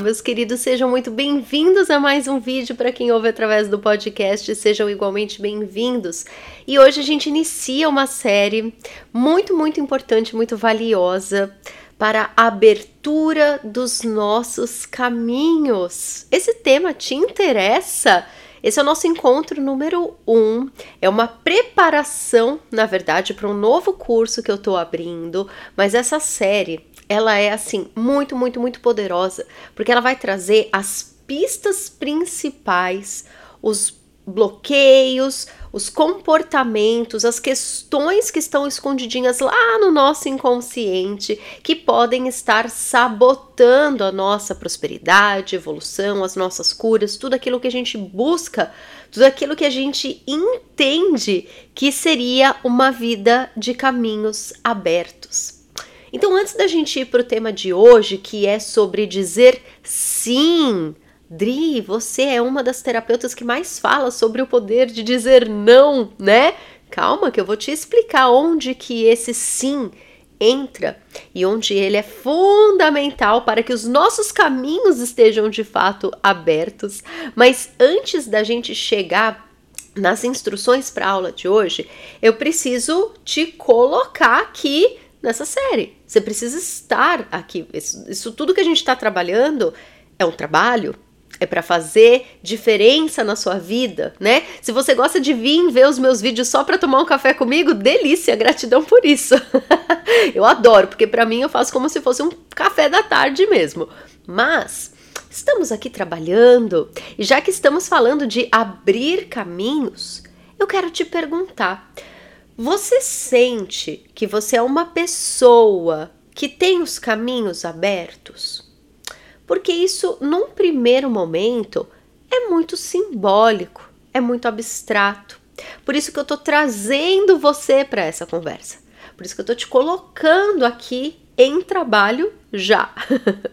meus queridos, sejam muito bem-vindos a mais um vídeo para quem ouve através do podcast, sejam igualmente bem-vindos. E hoje a gente inicia uma série muito, muito importante, muito valiosa para a abertura dos nossos caminhos. Esse tema te interessa? Esse é o nosso encontro número um. É uma preparação, na verdade, para um novo curso que eu estou abrindo. Mas essa série, ela é assim muito, muito, muito poderosa, porque ela vai trazer as pistas principais, os bloqueios, os comportamentos, as questões que estão escondidinhas lá no nosso inconsciente que podem estar sabotando a nossa prosperidade, evolução, as nossas curas, tudo aquilo que a gente busca, tudo aquilo que a gente entende que seria uma vida de caminhos abertos. Então, antes da gente ir para o tema de hoje, que é sobre dizer sim Dri, você é uma das terapeutas que mais fala sobre o poder de dizer não, né? Calma que eu vou te explicar onde que esse sim entra e onde ele é fundamental para que os nossos caminhos estejam de fato abertos. Mas antes da gente chegar nas instruções para a aula de hoje, eu preciso te colocar aqui nessa série. Você precisa estar aqui. Isso, isso tudo que a gente está trabalhando é um trabalho, é para fazer diferença na sua vida, né? Se você gosta de vir ver os meus vídeos só para tomar um café comigo, delícia, gratidão por isso. eu adoro, porque para mim eu faço como se fosse um café da tarde mesmo. Mas estamos aqui trabalhando e já que estamos falando de abrir caminhos, eu quero te perguntar: você sente que você é uma pessoa que tem os caminhos abertos? porque isso, num primeiro momento, é muito simbólico, é muito abstrato. Por isso que eu estou trazendo você para essa conversa. Por isso que eu estou te colocando aqui em trabalho já.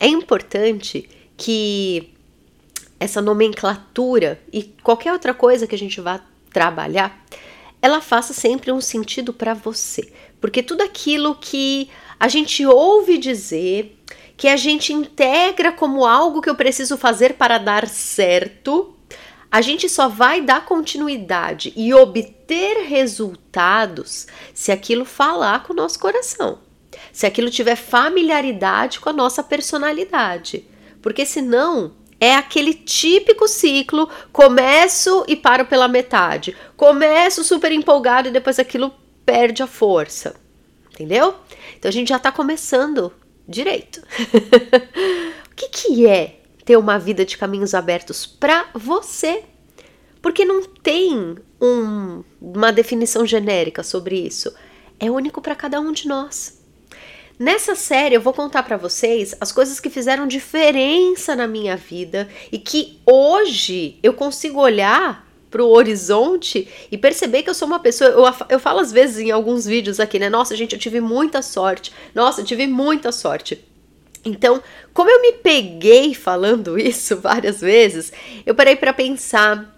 é importante que essa nomenclatura e qualquer outra coisa que a gente vá trabalhar, ela faça sempre um sentido para você. Porque tudo aquilo que a gente ouve dizer, que a gente integra como algo que eu preciso fazer para dar certo, a gente só vai dar continuidade e obter resultados se aquilo falar com o nosso coração, se aquilo tiver familiaridade com a nossa personalidade. Porque senão é aquele típico ciclo: começo e paro pela metade, começo super empolgado e depois aquilo perde a força. Entendeu? Então a gente já está começando direito. o que, que é ter uma vida de caminhos abertos para você? Porque não tem um, uma definição genérica sobre isso. É único para cada um de nós. Nessa série eu vou contar para vocês as coisas que fizeram diferença na minha vida e que hoje eu consigo olhar para o horizonte e perceber que eu sou uma pessoa. Eu, eu falo às vezes em alguns vídeos aqui, né? Nossa, gente, eu tive muita sorte. Nossa, eu tive muita sorte. Então, como eu me peguei falando isso várias vezes, eu parei para pensar.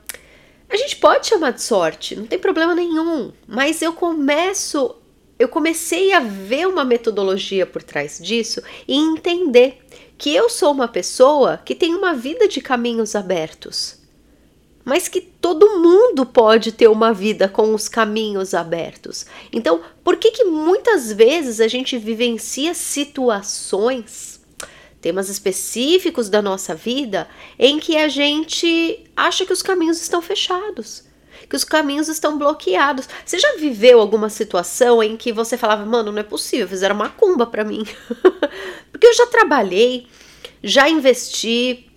A gente pode chamar de sorte, não tem problema nenhum, mas eu começo, eu comecei a ver uma metodologia por trás disso e entender que eu sou uma pessoa que tem uma vida de caminhos abertos mas que todo mundo pode ter uma vida com os caminhos abertos. Então, por que que muitas vezes a gente vivencia situações, temas específicos da nossa vida, em que a gente acha que os caminhos estão fechados? Que os caminhos estão bloqueados. Você já viveu alguma situação em que você falava, mano, não é possível, fizeram macumba para mim? Porque eu já trabalhei, já investi,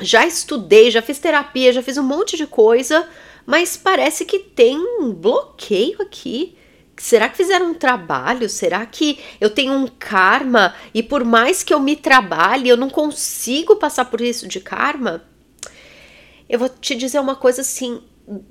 já estudei, já fiz terapia, já fiz um monte de coisa, mas parece que tem um bloqueio aqui. Será que fizeram um trabalho? Será que eu tenho um karma e por mais que eu me trabalhe, eu não consigo passar por isso de karma? Eu vou te dizer uma coisa assim,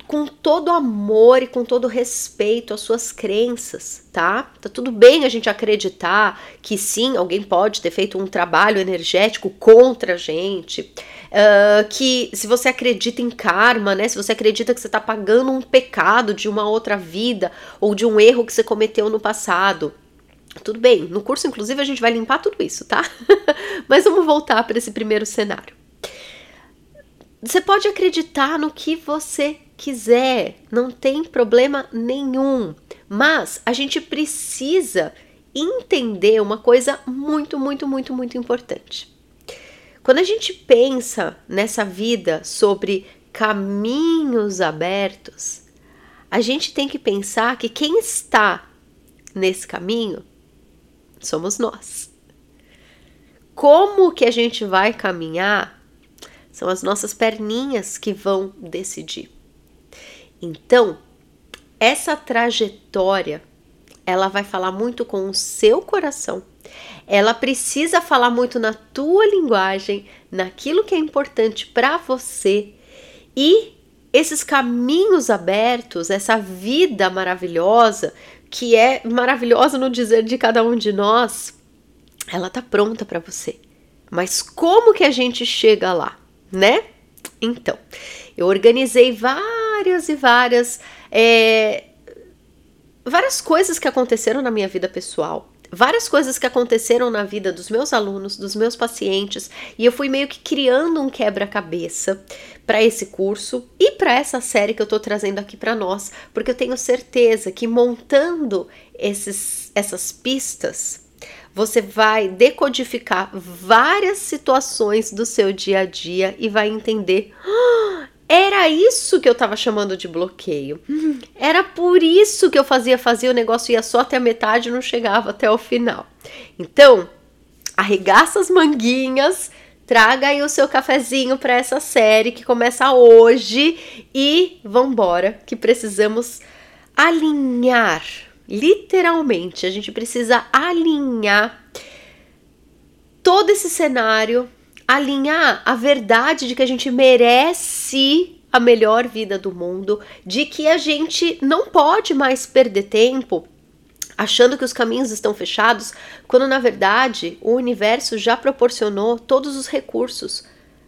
com todo amor e com todo respeito às suas crenças, tá? Tá tudo bem a gente acreditar que sim, alguém pode ter feito um trabalho energético contra a gente. Uh, que se você acredita em karma, né? Se você acredita que você tá pagando um pecado de uma outra vida ou de um erro que você cometeu no passado. Tudo bem, no curso, inclusive, a gente vai limpar tudo isso, tá? Mas vamos voltar para esse primeiro cenário. Você pode acreditar no que você quiser, não tem problema nenhum. Mas a gente precisa entender uma coisa muito, muito, muito, muito importante. Quando a gente pensa nessa vida sobre caminhos abertos, a gente tem que pensar que quem está nesse caminho somos nós. Como que a gente vai caminhar são as nossas perninhas que vão decidir. Então, essa trajetória, ela vai falar muito com o seu coração. Ela precisa falar muito na tua linguagem, naquilo que é importante para você. E esses caminhos abertos, essa vida maravilhosa, que é maravilhosa no dizer de cada um de nós, ela tá pronta para você. Mas como que a gente chega lá, né? Então, eu organizei várias e várias é, várias coisas que aconteceram na minha vida pessoal, várias coisas que aconteceram na vida dos meus alunos, dos meus pacientes, e eu fui meio que criando um quebra-cabeça para esse curso e para essa série que eu estou trazendo aqui para nós, porque eu tenho certeza que montando esses, essas pistas, você vai decodificar várias situações do seu dia a dia e vai entender. Ah, era isso que eu tava chamando de bloqueio. Era por isso que eu fazia, fazia o negócio ia só até a metade e não chegava até o final. Então, arregaça as manguinhas, traga aí o seu cafezinho para essa série que começa hoje e vambora, que precisamos alinhar, literalmente, a gente precisa alinhar todo esse cenário alinhar a verdade de que a gente merece a melhor vida do mundo, de que a gente não pode mais perder tempo achando que os caminhos estão fechados, quando na verdade o universo já proporcionou todos os recursos.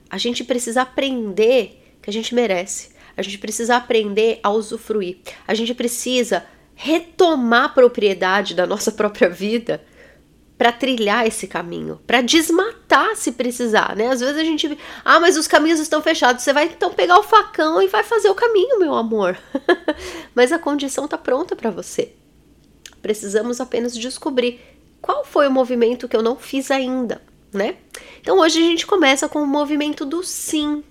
A gente precisa aprender que a gente merece. A gente precisa aprender a usufruir. A gente precisa retomar a propriedade da nossa própria vida para trilhar esse caminho, para desmatar se precisar, né? Às vezes a gente, ah, mas os caminhos estão fechados, você vai então pegar o facão e vai fazer o caminho, meu amor. mas a condição está pronta para você. Precisamos apenas descobrir qual foi o movimento que eu não fiz ainda, né? Então hoje a gente começa com o movimento do sim.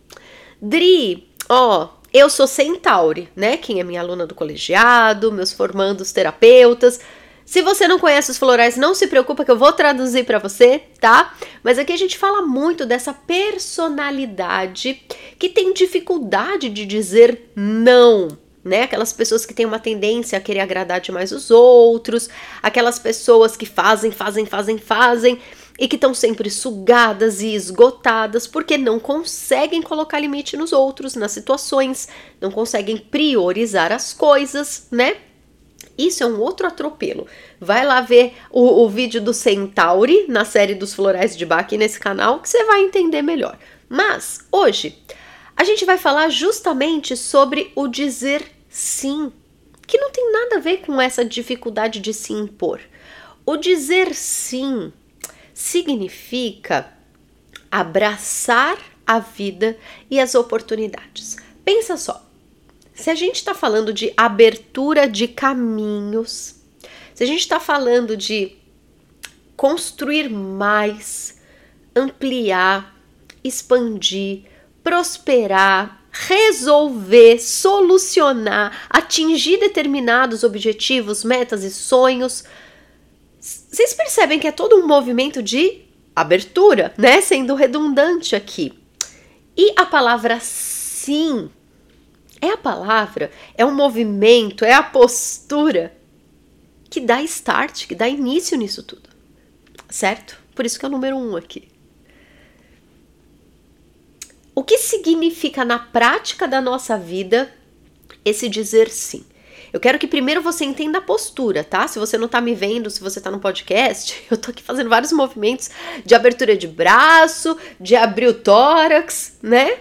Dri, ó, eu sou Centauri, né? Quem é minha aluna do colegiado, meus formandos terapeutas, se você não conhece os florais, não se preocupa que eu vou traduzir para você, tá? Mas aqui a gente fala muito dessa personalidade que tem dificuldade de dizer não, né? Aquelas pessoas que têm uma tendência a querer agradar demais os outros, aquelas pessoas que fazem, fazem, fazem, fazem e que estão sempre sugadas e esgotadas porque não conseguem colocar limite nos outros, nas situações, não conseguem priorizar as coisas, né? Isso é um outro atropelo. Vai lá ver o, o vídeo do Centauri na série dos florais de Bach nesse canal que você vai entender melhor. Mas hoje a gente vai falar justamente sobre o dizer sim, que não tem nada a ver com essa dificuldade de se impor. O dizer sim significa abraçar a vida e as oportunidades. Pensa só, se a gente está falando de abertura de caminhos, se a gente está falando de construir mais, ampliar, expandir, prosperar, resolver, solucionar, atingir determinados objetivos, metas e sonhos, vocês percebem que é todo um movimento de abertura, né? Sendo redundante aqui. E a palavra sim é a palavra, é o movimento, é a postura que dá start, que dá início nisso tudo. Certo? Por isso que é o número um aqui. O que significa na prática da nossa vida esse dizer sim? Eu quero que primeiro você entenda a postura, tá? Se você não tá me vendo, se você tá no podcast, eu tô aqui fazendo vários movimentos de abertura de braço, de abrir o tórax, né?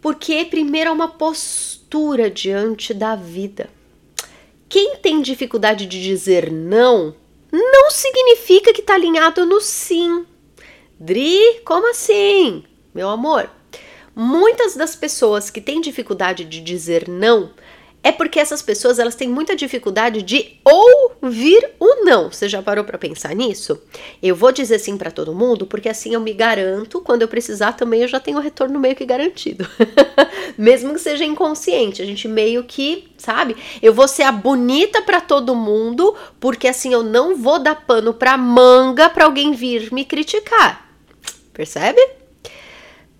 Porque primeiro é uma postura diante da vida. Quem tem dificuldade de dizer não não significa que está alinhado no sim. Dri, como assim? Meu amor, muitas das pessoas que têm dificuldade de dizer não é porque essas pessoas elas têm muita dificuldade de ouvir o não. Você já parou para pensar nisso? Eu vou dizer sim para todo mundo porque assim eu me garanto, quando eu precisar também eu já tenho o retorno meio que garantido. Mesmo que seja inconsciente, a gente meio que, sabe? Eu vou ser a bonita para todo mundo porque assim eu não vou dar pano para manga para alguém vir me criticar. Percebe?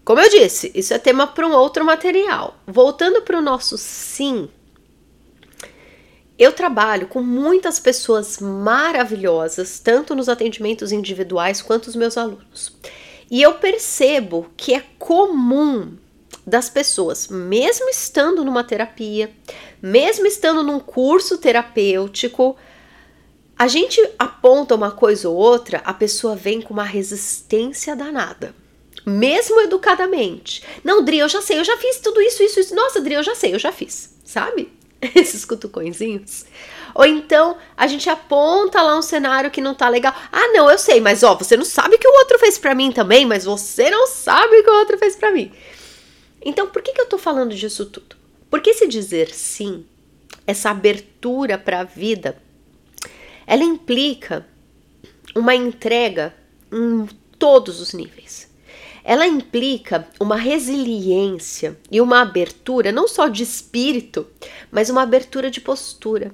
Como eu disse, isso é tema para um outro material. Voltando para o nosso sim, eu trabalho com muitas pessoas maravilhosas, tanto nos atendimentos individuais quanto os meus alunos. E eu percebo que é comum das pessoas, mesmo estando numa terapia, mesmo estando num curso terapêutico, a gente aponta uma coisa ou outra, a pessoa vem com uma resistência danada. Mesmo educadamente. Não, Dri, eu já sei, eu já fiz tudo isso, isso, isso. Nossa, Dri, eu já sei, eu já fiz, sabe? esses cutucõezinhos. Ou então a gente aponta lá um cenário que não tá legal. Ah, não, eu sei, mas ó, você não sabe que o outro fez para mim também, mas você não sabe que o outro fez para mim. Então, por que, que eu tô falando disso tudo? Porque se dizer sim, essa abertura para a vida, ela implica uma entrega em todos os níveis ela implica uma resiliência e uma abertura não só de espírito, mas uma abertura de postura,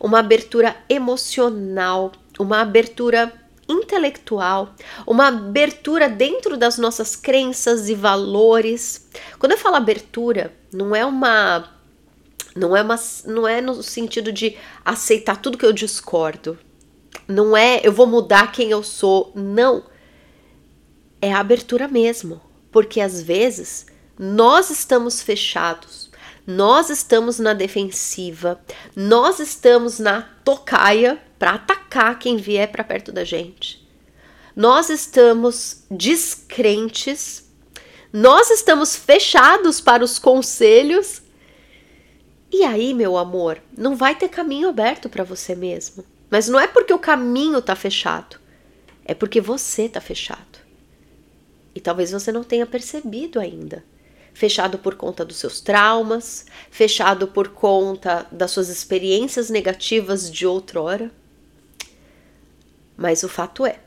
uma abertura emocional, uma abertura intelectual, uma abertura dentro das nossas crenças e valores. Quando eu falo abertura, não é uma não é uma não é no sentido de aceitar tudo que eu discordo. Não é eu vou mudar quem eu sou, não é a abertura mesmo, porque às vezes nós estamos fechados, nós estamos na defensiva, nós estamos na tocaia para atacar quem vier para perto da gente. Nós estamos descrentes, nós estamos fechados para os conselhos. E aí, meu amor, não vai ter caminho aberto para você mesmo. Mas não é porque o caminho está fechado, é porque você está fechado. E talvez você não tenha percebido ainda. Fechado por conta dos seus traumas, fechado por conta das suas experiências negativas de outrora. Mas o fato é,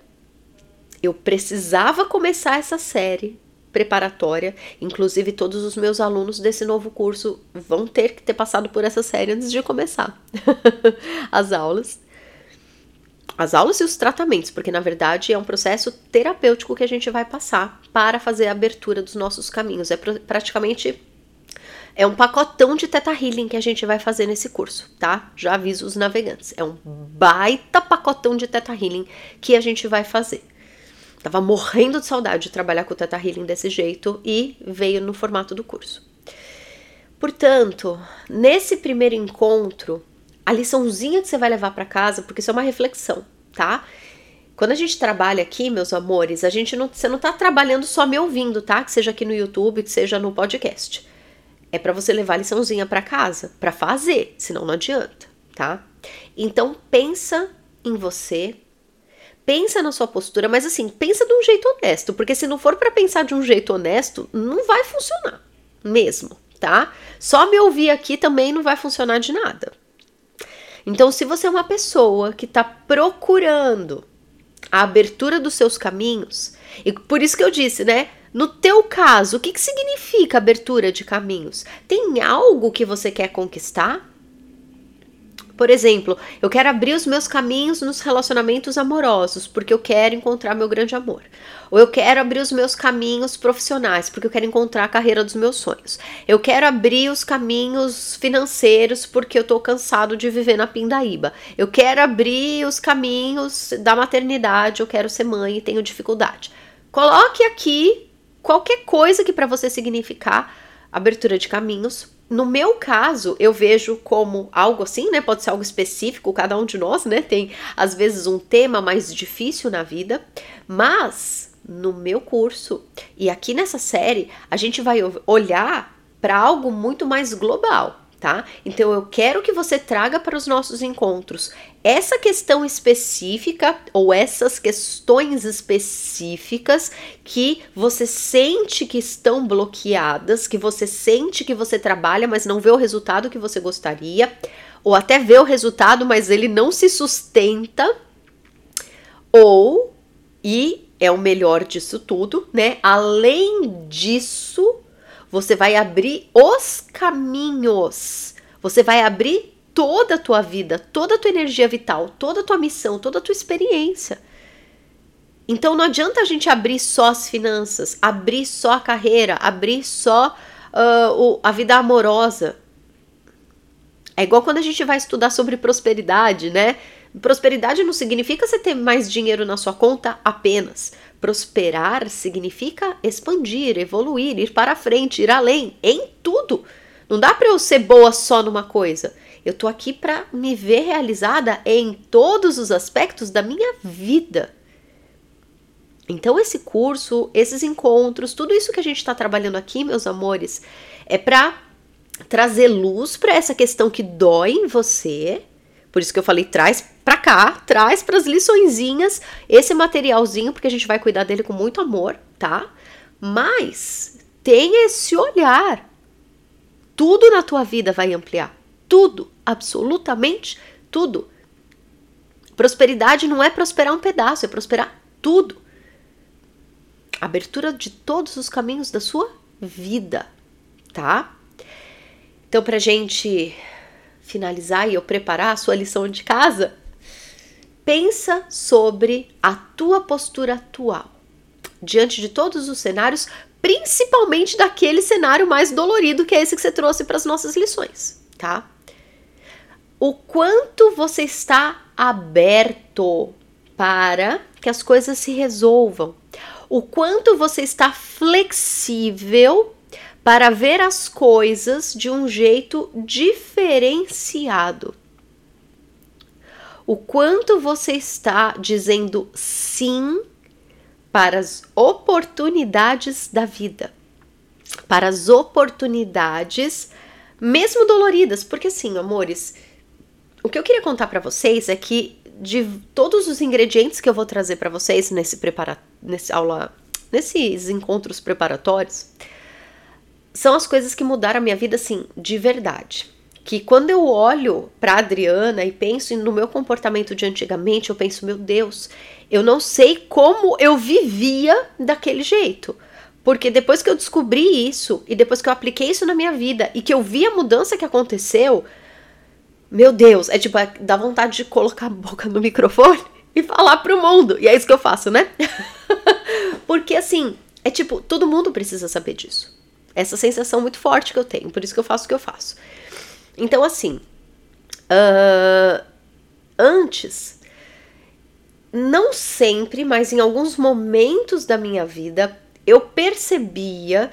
eu precisava começar essa série preparatória. Inclusive, todos os meus alunos desse novo curso vão ter que ter passado por essa série antes de começar as aulas as aulas e os tratamentos, porque na verdade é um processo terapêutico que a gente vai passar para fazer a abertura dos nossos caminhos. É pr praticamente é um pacotão de teta healing que a gente vai fazer nesse curso, tá? Já aviso os navegantes. É um baita pacotão de teta healing que a gente vai fazer. Tava morrendo de saudade de trabalhar com o teta healing desse jeito e veio no formato do curso. Portanto, nesse primeiro encontro, a liçãozinha que você vai levar para casa, porque isso é uma reflexão, tá? Quando a gente trabalha aqui, meus amores, a gente não, você não tá trabalhando só me ouvindo, tá? Que seja aqui no YouTube, que seja no podcast. É para você levar a liçãozinha para casa, para fazer, senão não adianta, tá? Então pensa em você, pensa na sua postura, mas assim, pensa de um jeito honesto, porque se não for para pensar de um jeito honesto, não vai funcionar, mesmo, tá? Só me ouvir aqui também não vai funcionar de nada. Então, se você é uma pessoa que está procurando a abertura dos seus caminhos, e por isso que eu disse, né? No teu caso, o que, que significa abertura de caminhos? Tem algo que você quer conquistar? Por exemplo, eu quero abrir os meus caminhos nos relacionamentos amorosos, porque eu quero encontrar meu grande amor. Ou eu quero abrir os meus caminhos profissionais, porque eu quero encontrar a carreira dos meus sonhos. Eu quero abrir os caminhos financeiros, porque eu tô cansado de viver na pindaíba. Eu quero abrir os caminhos da maternidade, eu quero ser mãe e tenho dificuldade. Coloque aqui qualquer coisa que para você significar abertura de caminhos no meu caso, eu vejo como algo assim, né? Pode ser algo específico, cada um de nós, né? Tem às vezes um tema mais difícil na vida, mas no meu curso e aqui nessa série, a gente vai olhar para algo muito mais global, tá? Então eu quero que você traga para os nossos encontros essa questão específica ou essas questões específicas que você sente que estão bloqueadas, que você sente que você trabalha, mas não vê o resultado que você gostaria, ou até vê o resultado, mas ele não se sustenta, ou e é o melhor disso tudo, né? Além disso, você vai abrir os caminhos. Você vai abrir toda a tua vida, toda a tua energia vital, toda a tua missão, toda a tua experiência. Então não adianta a gente abrir só as finanças, abrir só a carreira, abrir só uh, o, a vida amorosa. É igual quando a gente vai estudar sobre prosperidade, né? Prosperidade não significa você ter mais dinheiro na sua conta apenas. Prosperar significa expandir, evoluir, ir para frente, ir além, em tudo. Não dá para eu ser boa só numa coisa. Eu tô aqui para me ver realizada em todos os aspectos da minha vida. Então esse curso, esses encontros, tudo isso que a gente está trabalhando aqui, meus amores, é para trazer luz para essa questão que dói em você. Por isso que eu falei, traz para cá, traz para as liçõezinhas esse materialzinho, porque a gente vai cuidar dele com muito amor, tá? Mas tenha esse olhar. Tudo na tua vida vai ampliar. Tudo, absolutamente tudo. Prosperidade não é prosperar um pedaço, é prosperar tudo. Abertura de todos os caminhos da sua vida, tá? Então, pra gente finalizar e eu preparar a sua lição de casa, pensa sobre a tua postura atual diante de todos os cenários, principalmente daquele cenário mais dolorido que é esse que você trouxe para as nossas lições, tá? O quanto você está aberto para que as coisas se resolvam, o quanto você está flexível para ver as coisas de um jeito diferenciado. O quanto você está dizendo sim para as oportunidades da vida, para as oportunidades, mesmo doloridas, porque assim, amores, o que eu queria contar para vocês é que de todos os ingredientes que eu vou trazer para vocês nesse prepara nesse aula, nesses encontros preparatórios, são as coisas que mudaram a minha vida, assim, de verdade. Que quando eu olho para Adriana e penso no meu comportamento de antigamente, eu penso, meu Deus, eu não sei como eu vivia daquele jeito. Porque depois que eu descobri isso, e depois que eu apliquei isso na minha vida, e que eu vi a mudança que aconteceu, meu Deus, é tipo, é, dá vontade de colocar a boca no microfone e falar pro mundo. E é isso que eu faço, né? Porque assim, é tipo, todo mundo precisa saber disso. Essa sensação muito forte que eu tenho, por isso que eu faço o que eu faço. Então, assim, uh, antes, não sempre, mas em alguns momentos da minha vida, eu percebia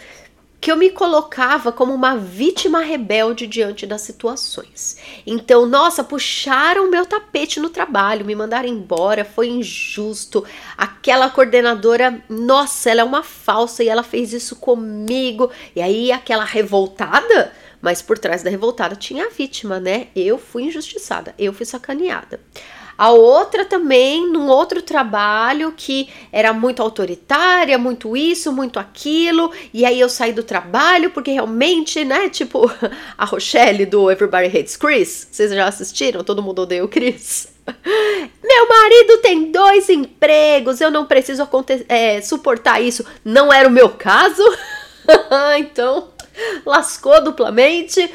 que eu me colocava como uma vítima rebelde diante das situações. Então, nossa, puxaram meu tapete no trabalho, me mandaram embora, foi injusto. Aquela coordenadora, nossa, ela é uma falsa e ela fez isso comigo. E aí, aquela revoltada, mas por trás da revoltada tinha a vítima, né? Eu fui injustiçada, eu fui sacaneada. A outra também, num outro trabalho que era muito autoritária, muito isso, muito aquilo, e aí eu saí do trabalho porque realmente, né, tipo a Rochelle do Everybody Hates Chris, vocês já assistiram? Todo mundo odeia o Chris. Meu marido tem dois empregos, eu não preciso é, suportar isso. Não era o meu caso, então lascou duplamente.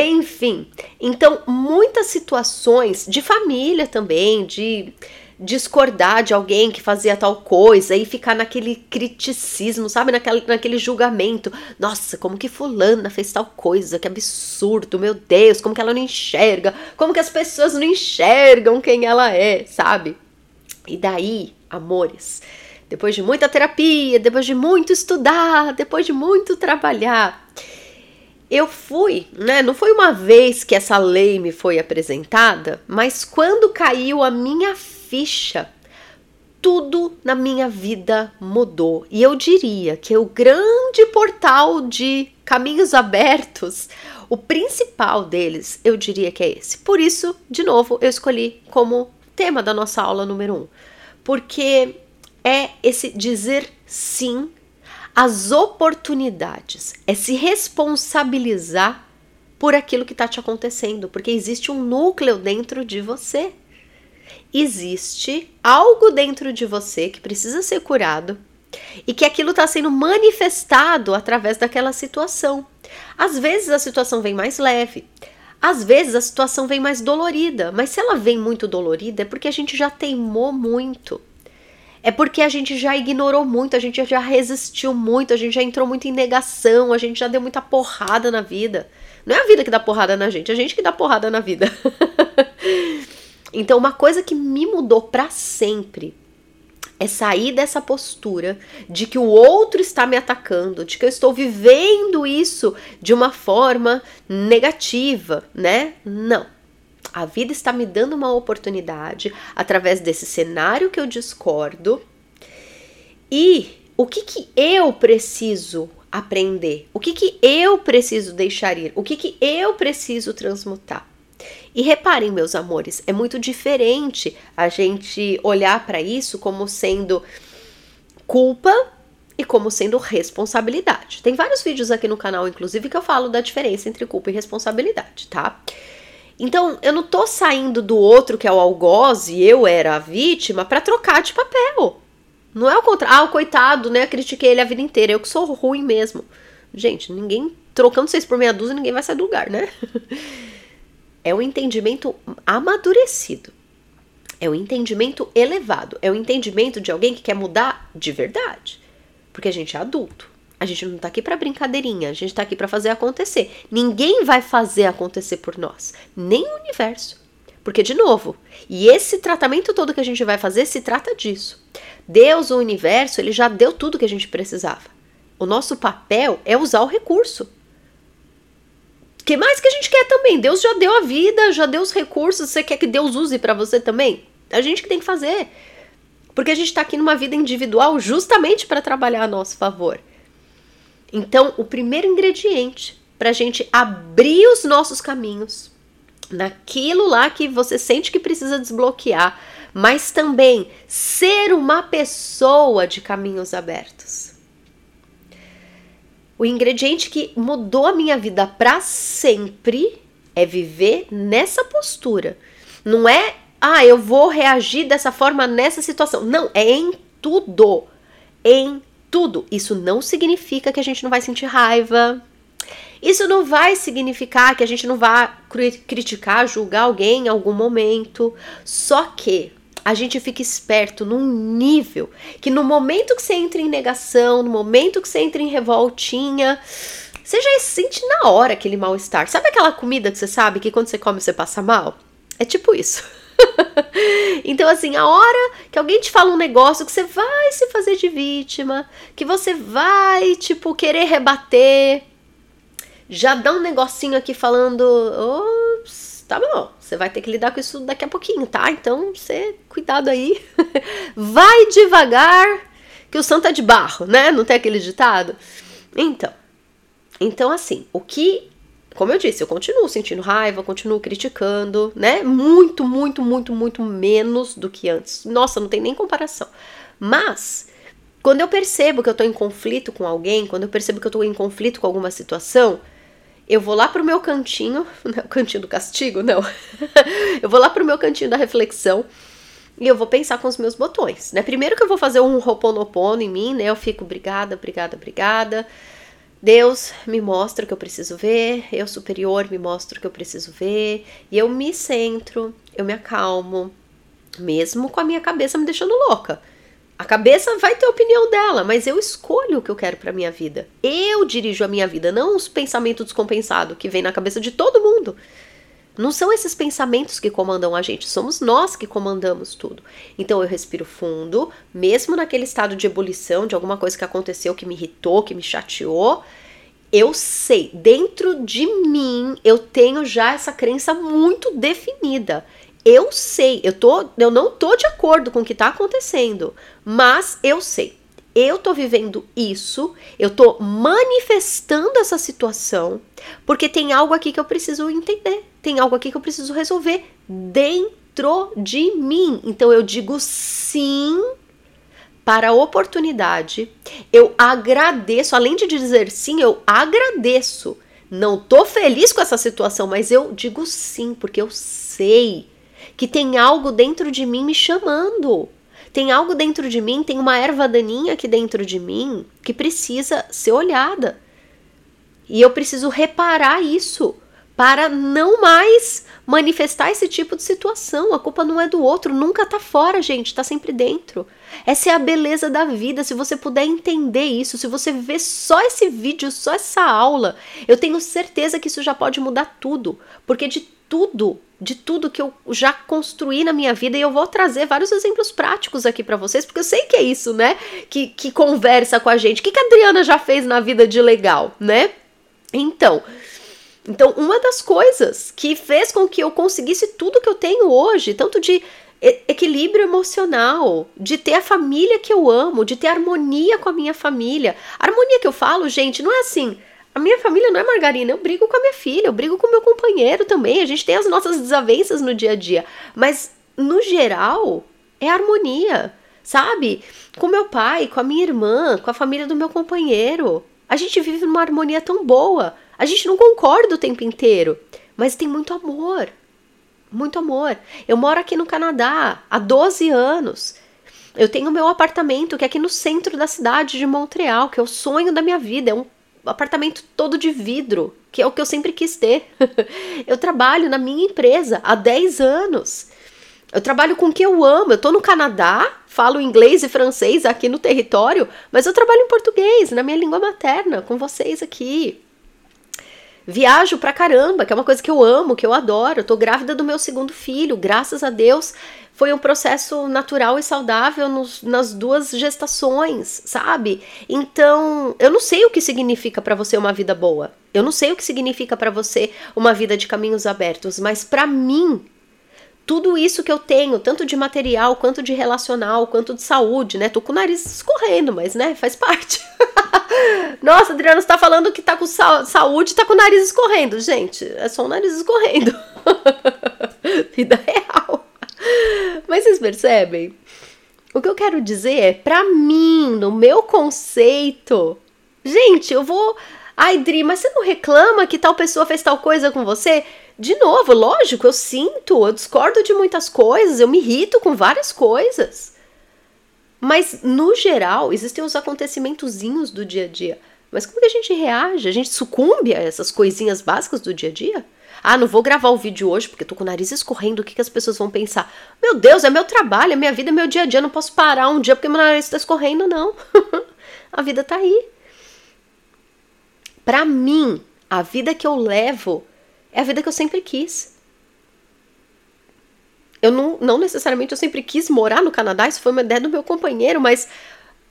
Enfim, então muitas situações de família também, de discordar de alguém que fazia tal coisa e ficar naquele criticismo, sabe? Naquele, julgamento. Nossa, como que fulana fez tal coisa? Que absurdo, meu Deus, como que ela não enxerga? Como que as pessoas não enxergam quem ela é, sabe? E daí, amores, depois de muita terapia, depois de muito estudar, depois de muito trabalhar, eu fui, né? Não foi uma vez que essa lei me foi apresentada, mas quando caiu a minha ficha, tudo na minha vida mudou. E eu diria que o grande portal de caminhos abertos, O principal deles, eu diria que é esse. Por isso, de novo, eu escolhi como tema da nossa aula número um, porque é esse dizer sim às oportunidades, é se responsabilizar por aquilo que está te acontecendo, porque existe um núcleo dentro de você. Existe algo dentro de você que precisa ser curado e que aquilo está sendo manifestado através daquela situação. Às vezes a situação vem mais leve, às vezes a situação vem mais dolorida, mas se ela vem muito dolorida é porque a gente já teimou muito. É porque a gente já ignorou muito, a gente já resistiu muito, a gente já entrou muito em negação, a gente já deu muita porrada na vida. Não é a vida que dá porrada na gente, é a gente que dá porrada na vida. então, uma coisa que me mudou para sempre é sair dessa postura de que o outro está me atacando, de que eu estou vivendo isso de uma forma negativa, né? Não. A vida está me dando uma oportunidade através desse cenário que eu discordo. E o que, que eu preciso aprender? O que, que eu preciso deixar ir? O que, que eu preciso transmutar? E reparem, meus amores, é muito diferente a gente olhar para isso como sendo culpa e como sendo responsabilidade. Tem vários vídeos aqui no canal, inclusive, que eu falo da diferença entre culpa e responsabilidade, tá? Então, eu não tô saindo do outro que é o algoz e eu era a vítima para trocar de papel. Não é o contrário. Ah, o coitado, né? critiquei ele a vida inteira. Eu que sou ruim mesmo. Gente, ninguém trocando vocês por meia dúzia, ninguém vai sair do lugar, né? é um entendimento amadurecido. É um entendimento elevado. É um entendimento de alguém que quer mudar de verdade. Porque a gente é adulto. A gente não tá aqui para brincadeirinha, a gente tá aqui para fazer acontecer. Ninguém vai fazer acontecer por nós, nem o universo. Porque de novo, e esse tratamento todo que a gente vai fazer se trata disso. Deus, o universo, ele já deu tudo que a gente precisava. O nosso papel é usar o recurso que mais que a gente quer também? Deus já deu a vida, já deu os recursos, você quer que Deus use para você também? A gente que tem que fazer. Porque a gente está aqui numa vida individual justamente para trabalhar a nosso favor. Então, o primeiro ingrediente para a gente abrir os nossos caminhos naquilo lá que você sente que precisa desbloquear, mas também ser uma pessoa de caminhos abertos. O ingrediente que mudou a minha vida para sempre é viver nessa postura. Não é, ah, eu vou reagir dessa forma nessa situação. Não, é em tudo. Em tudo. Isso não significa que a gente não vai sentir raiva. Isso não vai significar que a gente não vai criticar, julgar alguém em algum momento. Só que a gente fica esperto num nível que no momento que você entra em negação, no momento que você entra em revoltinha, você já sente na hora aquele mal-estar. Sabe aquela comida que você sabe que quando você come você passa mal? É tipo isso. então, assim, a hora que alguém te fala um negócio que você vai se fazer de vítima, que você vai, tipo, querer rebater, já dá um negocinho aqui falando, ops, tá bom, você vai ter que lidar com isso daqui a pouquinho, tá? Então, você, cuidado aí. vai devagar, que o santo é de barro, né? Não tem aquele ditado? Então, então assim, o que, como eu disse, eu continuo sentindo raiva, continuo criticando, né? Muito, muito, muito, muito menos do que antes. Nossa, não tem nem comparação. Mas, quando eu percebo que eu tô em conflito com alguém, quando eu percebo que eu tô em conflito com alguma situação, eu vou lá pro meu cantinho, não, o cantinho do castigo, não. eu vou lá pro meu cantinho da reflexão e eu vou pensar com os meus botões, né? Primeiro que eu vou fazer um roponopono em mim, né? Eu fico obrigada, obrigada, obrigada. Deus me mostra o que eu preciso ver, eu superior me mostra o que eu preciso ver, e eu me centro, eu me acalmo, mesmo com a minha cabeça me deixando louca. A cabeça vai ter a opinião dela, mas eu escolho o que eu quero para minha vida. Eu dirijo a minha vida, não os pensamentos descompensados que vem na cabeça de todo mundo. Não são esses pensamentos que comandam a gente, somos nós que comandamos tudo. Então eu respiro fundo, mesmo naquele estado de ebulição, de alguma coisa que aconteceu que me irritou, que me chateou, eu sei, dentro de mim, eu tenho já essa crença muito definida eu sei, eu, tô, eu não tô de acordo com o que tá acontecendo, mas eu sei. Eu tô vivendo isso, eu tô manifestando essa situação, porque tem algo aqui que eu preciso entender, tem algo aqui que eu preciso resolver dentro de mim. Então eu digo sim para a oportunidade. Eu agradeço, além de dizer sim, eu agradeço. Não tô feliz com essa situação, mas eu digo sim, porque eu sei que tem algo dentro de mim me chamando. Tem algo dentro de mim, tem uma erva daninha aqui dentro de mim que precisa ser olhada. E eu preciso reparar isso para não mais manifestar esse tipo de situação. A culpa não é do outro, nunca tá fora, gente, tá sempre dentro. Essa é a beleza da vida. Se você puder entender isso, se você ver só esse vídeo, só essa aula, eu tenho certeza que isso já pode mudar tudo, porque de tudo, de tudo que eu já construí na minha vida, e eu vou trazer vários exemplos práticos aqui para vocês, porque eu sei que é isso, né? Que, que conversa com a gente. O que, que a Adriana já fez na vida de legal, né? Então, então, uma das coisas que fez com que eu conseguisse tudo que eu tenho hoje, tanto de equilíbrio emocional, de ter a família que eu amo, de ter harmonia com a minha família. Harmonia que eu falo, gente, não é assim. A minha família não é margarina, eu brigo com a minha filha, eu brigo com o meu companheiro também, a gente tem as nossas desavenças no dia a dia, mas no geral é harmonia, sabe? Com meu pai, com a minha irmã, com a família do meu companheiro. A gente vive numa harmonia tão boa. A gente não concorda o tempo inteiro, mas tem muito amor. Muito amor. Eu moro aqui no Canadá há 12 anos. Eu tenho meu apartamento que é aqui no centro da cidade de Montreal, que é o sonho da minha vida. É um apartamento todo de vidro, que é o que eu sempre quis ter. eu trabalho na minha empresa há 10 anos. Eu trabalho com o que eu amo. Eu tô no Canadá, falo inglês e francês aqui no território, mas eu trabalho em português, na minha língua materna, com vocês aqui. Viajo pra caramba, que é uma coisa que eu amo, que eu adoro. Eu tô grávida do meu segundo filho, graças a Deus. Foi um processo natural e saudável nos, nas duas gestações, sabe? Então, eu não sei o que significa para você uma vida boa. Eu não sei o que significa para você uma vida de caminhos abertos, mas para mim tudo isso que eu tenho, tanto de material, quanto de relacional, quanto de saúde, né? Tô com o nariz escorrendo, mas, né, faz parte. Nossa, Adriana, você tá falando que tá com sa saúde tá com o nariz escorrendo. Gente, é só o nariz escorrendo. Vida real. Mas vocês percebem? O que eu quero dizer é, pra mim, no meu conceito, gente, eu vou. Ai, Dri, mas você não reclama que tal pessoa fez tal coisa com você? de novo, lógico, eu sinto, eu discordo de muitas coisas, eu me irrito com várias coisas. Mas, no geral, existem os acontecimentozinhos do dia a dia. Mas como que a gente reage? A gente sucumbe a essas coisinhas básicas do dia a dia? Ah, não vou gravar o vídeo hoje porque tô com o nariz escorrendo. O que, que as pessoas vão pensar? Meu Deus, é meu trabalho, é minha vida, é meu dia a dia. Eu não posso parar um dia porque meu nariz está escorrendo, não. a vida tá aí. Para mim, a vida que eu levo é a vida que eu sempre quis. Eu não, não necessariamente eu sempre quis morar no Canadá, isso foi uma ideia do meu companheiro, mas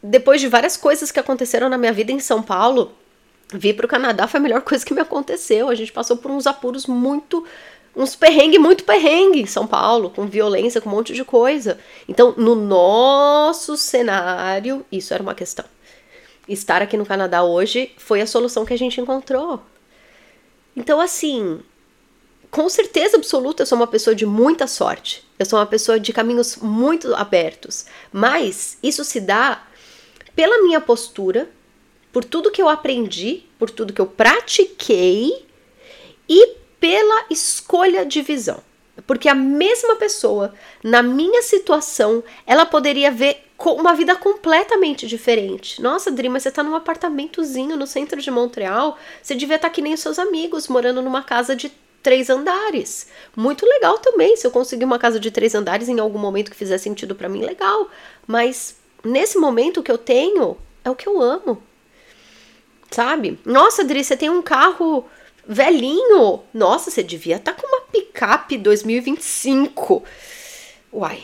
depois de várias coisas que aconteceram na minha vida em São Paulo, vir para o Canadá foi a melhor coisa que me aconteceu. A gente passou por uns apuros muito uns perrengue muito perrengue em São Paulo, com violência, com um monte de coisa. Então, no nosso cenário, isso era uma questão. Estar aqui no Canadá hoje foi a solução que a gente encontrou. Então, assim, com certeza absoluta, eu sou uma pessoa de muita sorte. Eu sou uma pessoa de caminhos muito abertos. Mas isso se dá pela minha postura, por tudo que eu aprendi, por tudo que eu pratiquei e pela escolha de visão. Porque a mesma pessoa, na minha situação, ela poderia ver uma vida completamente diferente. Nossa, Dri, mas você tá num apartamentozinho no centro de Montreal, você devia estar tá que nem os seus amigos, morando numa casa de três andares. Muito legal também, se eu conseguir uma casa de três andares em algum momento que fizer sentido para mim, legal. Mas nesse momento que eu tenho, é o que eu amo. Sabe? Nossa, Dri, você tem um carro velhinho. Nossa, você devia estar tá com uma picape 2025. Uai.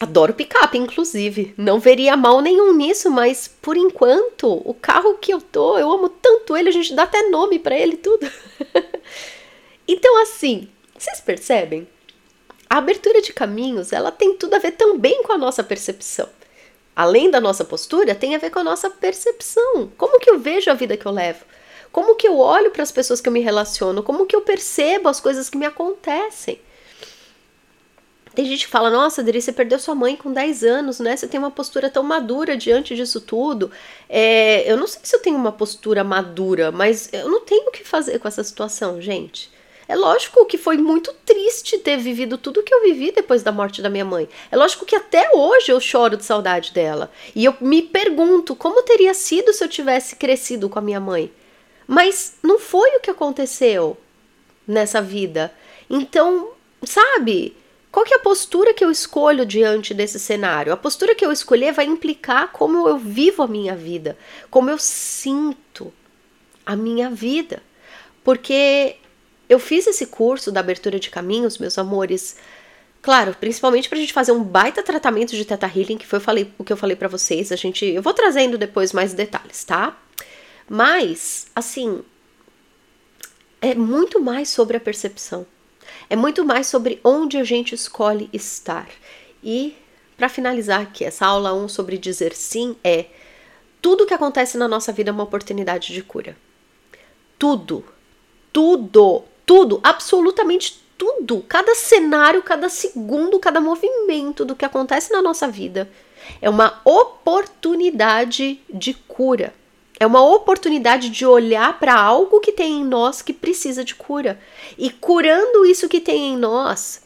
Adoro picape, inclusive. Não veria mal nenhum nisso, mas por enquanto, o carro que eu tô, eu amo tanto ele, a gente dá até nome para ele tudo. então, assim, vocês percebem? A abertura de caminhos, ela tem tudo a ver também com a nossa percepção. Além da nossa postura, tem a ver com a nossa percepção. Como que eu vejo a vida que eu levo? Como que eu olho para as pessoas que eu me relaciono? Como que eu percebo as coisas que me acontecem? Tem gente que fala, nossa, Adri, você perdeu sua mãe com 10 anos, né? Você tem uma postura tão madura diante disso tudo. É, eu não sei se eu tenho uma postura madura, mas eu não tenho o que fazer com essa situação, gente. É lógico que foi muito triste ter vivido tudo que eu vivi depois da morte da minha mãe. É lógico que até hoje eu choro de saudade dela. E eu me pergunto como teria sido se eu tivesse crescido com a minha mãe. Mas não foi o que aconteceu nessa vida. Então, sabe? Qual é a postura que eu escolho diante desse cenário? A postura que eu escolher vai implicar como eu vivo a minha vida, como eu sinto a minha vida. Porque eu fiz esse curso da abertura de caminhos, meus amores, claro, principalmente pra gente fazer um baita tratamento de Teta Healing, que foi falei, o que eu falei para vocês. A gente, eu vou trazendo depois mais detalhes, tá? Mas, assim, é muito mais sobre a percepção. É muito mais sobre onde a gente escolhe estar. E, para finalizar aqui, essa aula 1 sobre dizer sim é: tudo que acontece na nossa vida é uma oportunidade de cura. Tudo, tudo, tudo, absolutamente tudo, cada cenário, cada segundo, cada movimento do que acontece na nossa vida é uma oportunidade de cura. É uma oportunidade de olhar para algo que tem em nós que precisa de cura. E curando isso que tem em nós,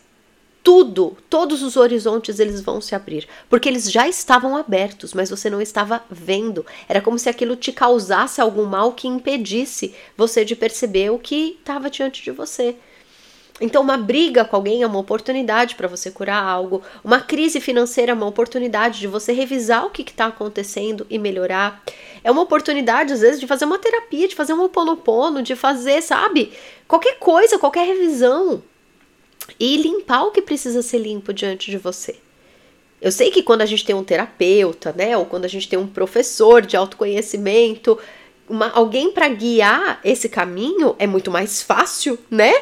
tudo, todos os horizontes eles vão se abrir, porque eles já estavam abertos, mas você não estava vendo. Era como se aquilo te causasse algum mal que impedisse você de perceber o que estava diante de você. Então, uma briga com alguém é uma oportunidade para você curar algo. Uma crise financeira é uma oportunidade de você revisar o que está acontecendo e melhorar. É uma oportunidade, às vezes, de fazer uma terapia, de fazer um oponopono, de fazer, sabe? Qualquer coisa, qualquer revisão. E limpar o que precisa ser limpo diante de você. Eu sei que quando a gente tem um terapeuta, né, ou quando a gente tem um professor de autoconhecimento, uma, alguém para guiar esse caminho é muito mais fácil, né?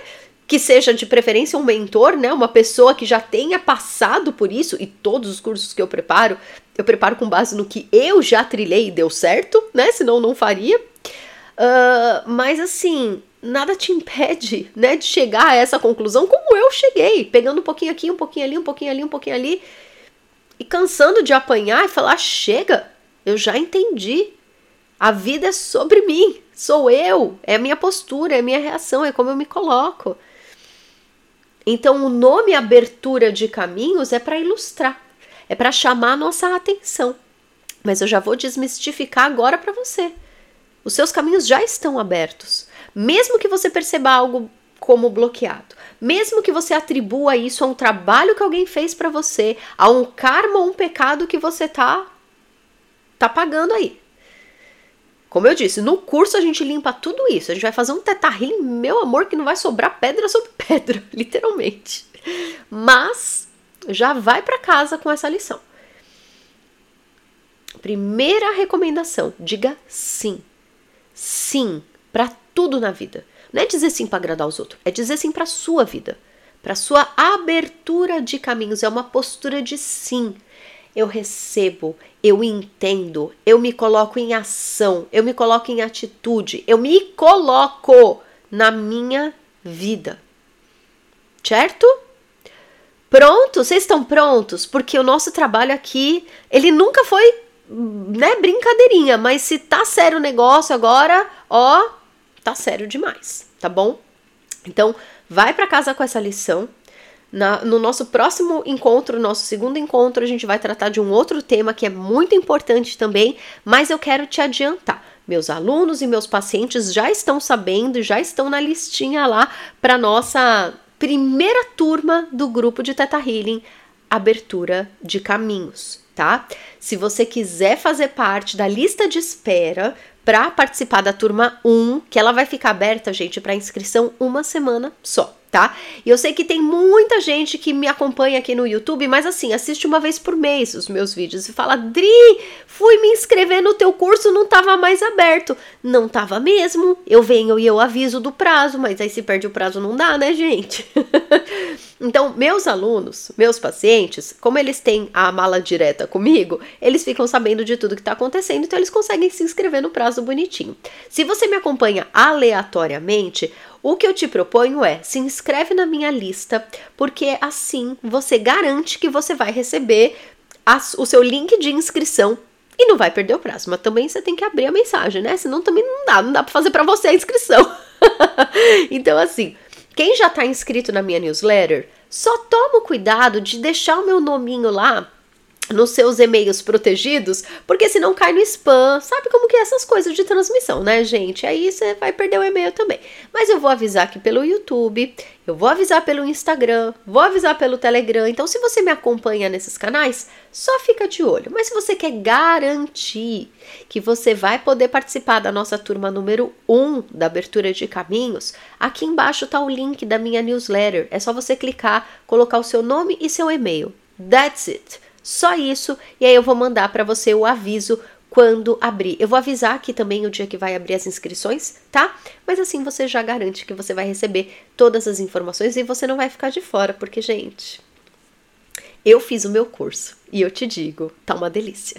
que seja de preferência um mentor, né, uma pessoa que já tenha passado por isso, e todos os cursos que eu preparo, eu preparo com base no que eu já trilhei e deu certo, né, senão não faria. Uh, mas assim, nada te impede, né, de chegar a essa conclusão como eu cheguei, pegando um pouquinho aqui, um pouquinho ali, um pouquinho ali, um pouquinho ali, e cansando de apanhar e falar: chega, eu já entendi. A vida é sobre mim, sou eu, é a minha postura, é a minha reação, é como eu me coloco. Então, o nome Abertura de Caminhos é para ilustrar, é para chamar a nossa atenção. Mas eu já vou desmistificar agora para você. Os seus caminhos já estão abertos. Mesmo que você perceba algo como bloqueado, mesmo que você atribua isso a um trabalho que alguém fez para você, a um karma ou um pecado que você tá tá pagando aí. Como eu disse, no curso a gente limpa tudo isso. A gente vai fazer um teta healing, meu amor, que não vai sobrar pedra sobre pedra, literalmente. Mas já vai para casa com essa lição. Primeira recomendação: diga sim. Sim para tudo na vida. Não é dizer sim para agradar os outros, é dizer sim para sua vida, para sua abertura de caminhos. É uma postura de sim eu recebo, eu entendo, eu me coloco em ação, eu me coloco em atitude, eu me coloco na minha vida. Certo? Pronto? Vocês estão prontos? Porque o nosso trabalho aqui, ele nunca foi, né, brincadeirinha, mas se tá sério o negócio agora, ó, tá sério demais, tá bom? Então, vai para casa com essa lição na, no nosso próximo encontro, nosso segundo encontro, a gente vai tratar de um outro tema que é muito importante também, mas eu quero te adiantar. Meus alunos e meus pacientes já estão sabendo, já estão na listinha lá para nossa primeira turma do grupo de Teta Healing, abertura de caminhos, tá? Se você quiser fazer parte da lista de espera para participar da turma 1, que ela vai ficar aberta, gente, para inscrição uma semana só tá? E eu sei que tem muita gente que me acompanha aqui no YouTube, mas assim, assiste uma vez por mês os meus vídeos e fala: Dri, fui me inscrever no teu curso, não tava mais aberto. Não tava mesmo. Eu venho e eu aviso do prazo, mas aí se perde o prazo não dá, né, gente? Então, meus alunos, meus pacientes, como eles têm a mala direta comigo, eles ficam sabendo de tudo que está acontecendo, então eles conseguem se inscrever no prazo bonitinho. Se você me acompanha aleatoriamente, o que eu te proponho é se inscreve na minha lista, porque assim você garante que você vai receber as, o seu link de inscrição e não vai perder o prazo. Mas também você tem que abrir a mensagem, né? Senão também não dá, não dá para fazer para você a inscrição. então, assim, quem já está inscrito na minha newsletter, só toma o cuidado de deixar o meu nominho lá nos seus e-mails protegidos, porque senão cai no spam. Sabe como que é essas coisas de transmissão, né, gente? Aí você vai perder o e-mail também. Mas eu vou avisar aqui pelo YouTube, eu vou avisar pelo Instagram, vou avisar pelo Telegram. Então, se você me acompanha nesses canais, só fica de olho. Mas se você quer garantir que você vai poder participar da nossa turma número 1 da abertura de caminhos, aqui embaixo tá o link da minha newsletter. É só você clicar, colocar o seu nome e seu e-mail. That's it. Só isso, e aí eu vou mandar para você o aviso quando abrir. Eu vou avisar aqui também o dia que vai abrir as inscrições, tá? Mas assim você já garante que você vai receber todas as informações e você não vai ficar de fora, porque, gente, eu fiz o meu curso e eu te digo, tá uma delícia.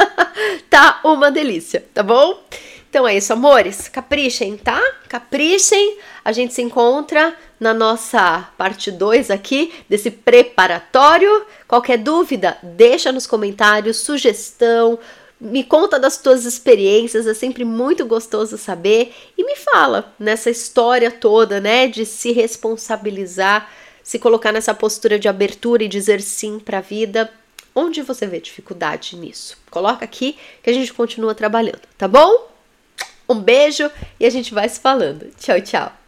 tá uma delícia, tá bom? Então é isso, amores. Caprichem, tá? Caprichem. A gente se encontra na nossa parte 2 aqui desse preparatório. Qualquer dúvida, deixa nos comentários, sugestão, me conta das tuas experiências, é sempre muito gostoso saber e me fala nessa história toda, né, de se responsabilizar, se colocar nessa postura de abertura e dizer sim para a vida. Onde você vê dificuldade nisso? Coloca aqui que a gente continua trabalhando, tá bom? Um beijo e a gente vai se falando. Tchau, tchau.